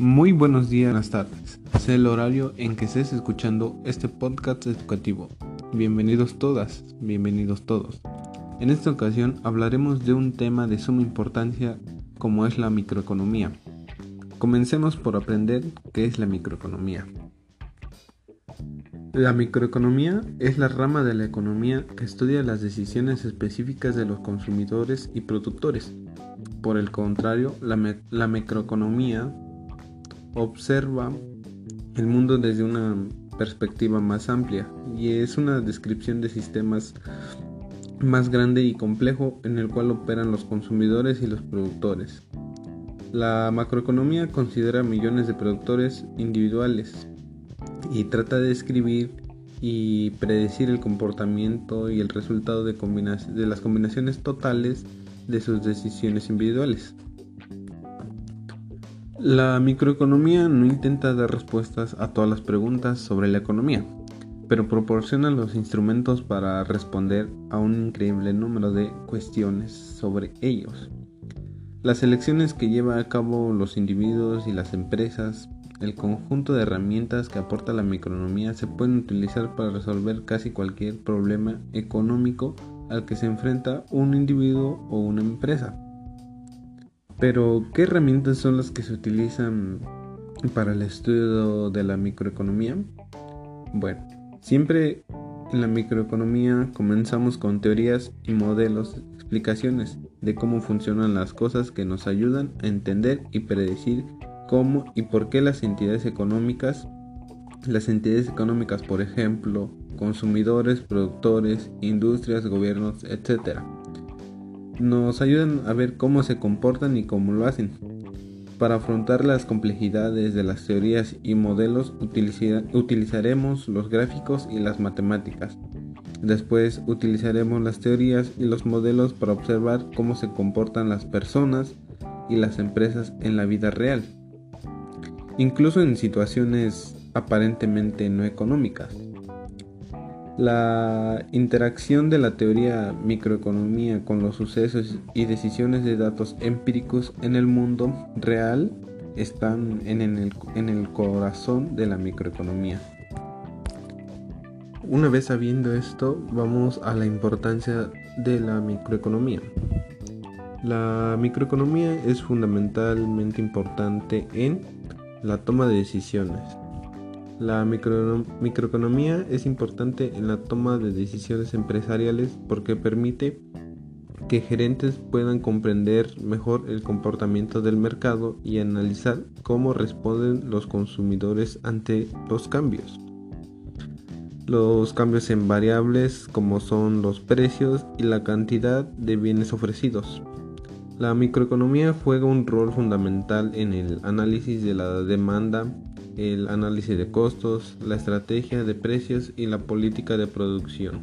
Muy buenos días, buenas tardes. Es el horario en que estés escuchando este podcast educativo. Bienvenidos todas, bienvenidos todos. En esta ocasión hablaremos de un tema de suma importancia como es la microeconomía. Comencemos por aprender qué es la microeconomía. La microeconomía es la rama de la economía que estudia las decisiones específicas de los consumidores y productores. Por el contrario, la, la microeconomía observa el mundo desde una perspectiva más amplia y es una descripción de sistemas más grande y complejo en el cual operan los consumidores y los productores. La macroeconomía considera millones de productores individuales y trata de describir y predecir el comportamiento y el resultado de, de las combinaciones totales de sus decisiones individuales. La microeconomía no intenta dar respuestas a todas las preguntas sobre la economía, pero proporciona los instrumentos para responder a un increíble número de cuestiones sobre ellos. Las elecciones que lleva a cabo los individuos y las empresas el conjunto de herramientas que aporta la microeconomía se pueden utilizar para resolver casi cualquier problema económico al que se enfrenta un individuo o una empresa. Pero, ¿qué herramientas son las que se utilizan para el estudio de la microeconomía? Bueno, siempre en la microeconomía comenzamos con teorías y modelos, explicaciones de cómo funcionan las cosas que nos ayudan a entender y predecir cómo y por qué las entidades económicas, las entidades económicas, por ejemplo, consumidores, productores, industrias, gobiernos, etc., nos ayudan a ver cómo se comportan y cómo lo hacen. Para afrontar las complejidades de las teorías y modelos utilizaremos los gráficos y las matemáticas. Después utilizaremos las teorías y los modelos para observar cómo se comportan las personas y las empresas en la vida real incluso en situaciones aparentemente no económicas. La interacción de la teoría microeconomía con los sucesos y decisiones de datos empíricos en el mundo real están en el, corazón de la microeconomía. Una vez sabiendo esto, vamos a la importancia de la microeconomía. La microeconomía es fundamentalmente importante en la toma de decisiones. La microeconomía es importante en la toma de decisiones empresariales porque permite que gerentes puedan comprender mejor el comportamiento del mercado y analizar cómo responden los consumidores ante los cambios. Los cambios en variables como son los precios y la cantidad de bienes ofrecidos. La microeconomía juega un rol fundamental en el análisis de la demanda, el análisis de costos, la estrategia de precios y la política de producción.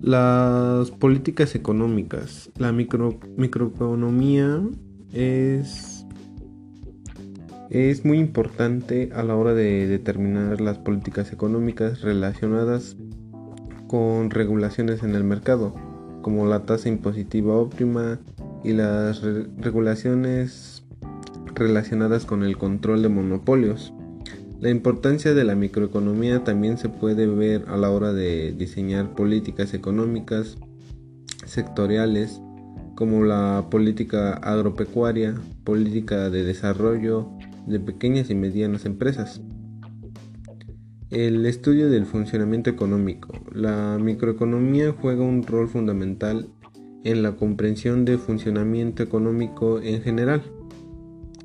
Las políticas económicas. La microeconomía es, es muy importante a la hora de determinar las políticas económicas relacionadas con regulaciones en el mercado como la tasa impositiva óptima y las regulaciones relacionadas con el control de monopolios. La importancia de la microeconomía también se puede ver a la hora de diseñar políticas económicas sectoriales como la política agropecuaria, política de desarrollo de pequeñas y medianas empresas. El estudio del funcionamiento económico. La microeconomía juega un rol fundamental en la comprensión del funcionamiento económico en general.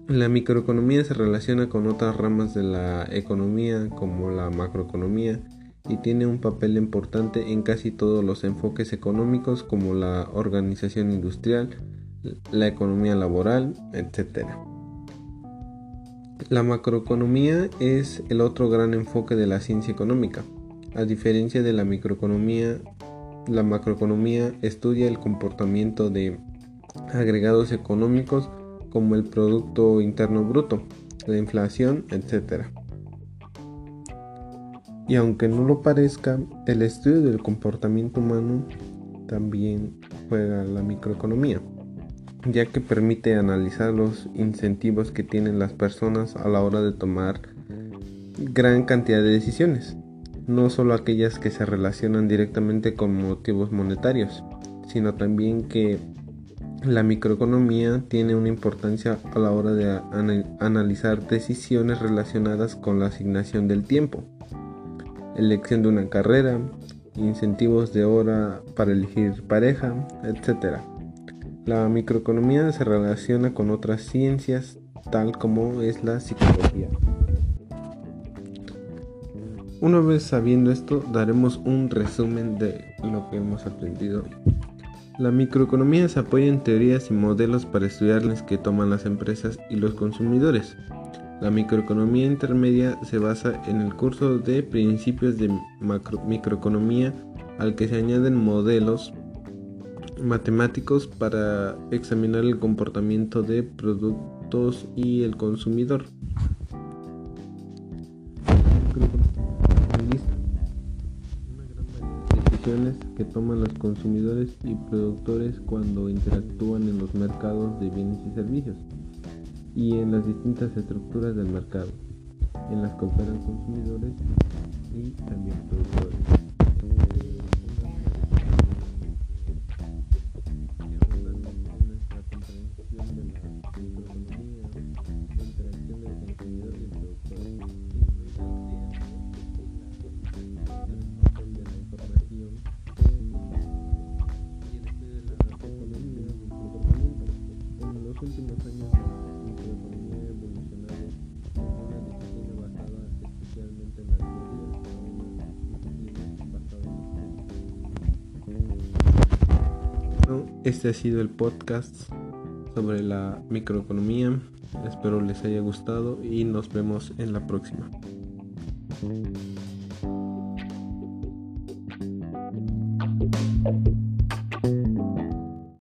La microeconomía se relaciona con otras ramas de la economía como la macroeconomía y tiene un papel importante en casi todos los enfoques económicos como la organización industrial, la economía laboral, etc. La macroeconomía es el otro gran enfoque de la ciencia económica. A diferencia de la microeconomía, la macroeconomía estudia el comportamiento de agregados económicos como el Producto Interno Bruto, la inflación, etc. Y aunque no lo parezca, el estudio del comportamiento humano también juega la microeconomía. ya que permite analizar los incentivos que tienen las personas a la hora de tomar gran cantidad de decisiones, no solo aquellas que se relacionan directamente con motivos monetarios, sino también que la microeconomía tiene una importancia a la hora de analizar decisiones relacionadas con la asignación del tiempo, elección de una carrera, incentivos de hora para elegir pareja, etc. La microeconomía se relaciona con otras ciencias tal como es la psicología. Una vez sabiendo esto, daremos un resumen de lo que hemos aprendido. La microeconomía se apoya en teorías y modelos para estudiar las que toman las empresas y los consumidores. La microeconomía intermedia se basa en el curso de principios de microeconomía al que se añaden modelos matemáticos para examinar el comportamiento de productos y el consumidor. Decisiones que toman los consumidores y productores cuando interactúan en los mercados de bienes y servicios y en las distintas estructuras del mercado, en las que operan consumidores y también productores. Este ha sido el podcast sobre la microeconomía. Espero les haya gustado y nos vemos en la próxima.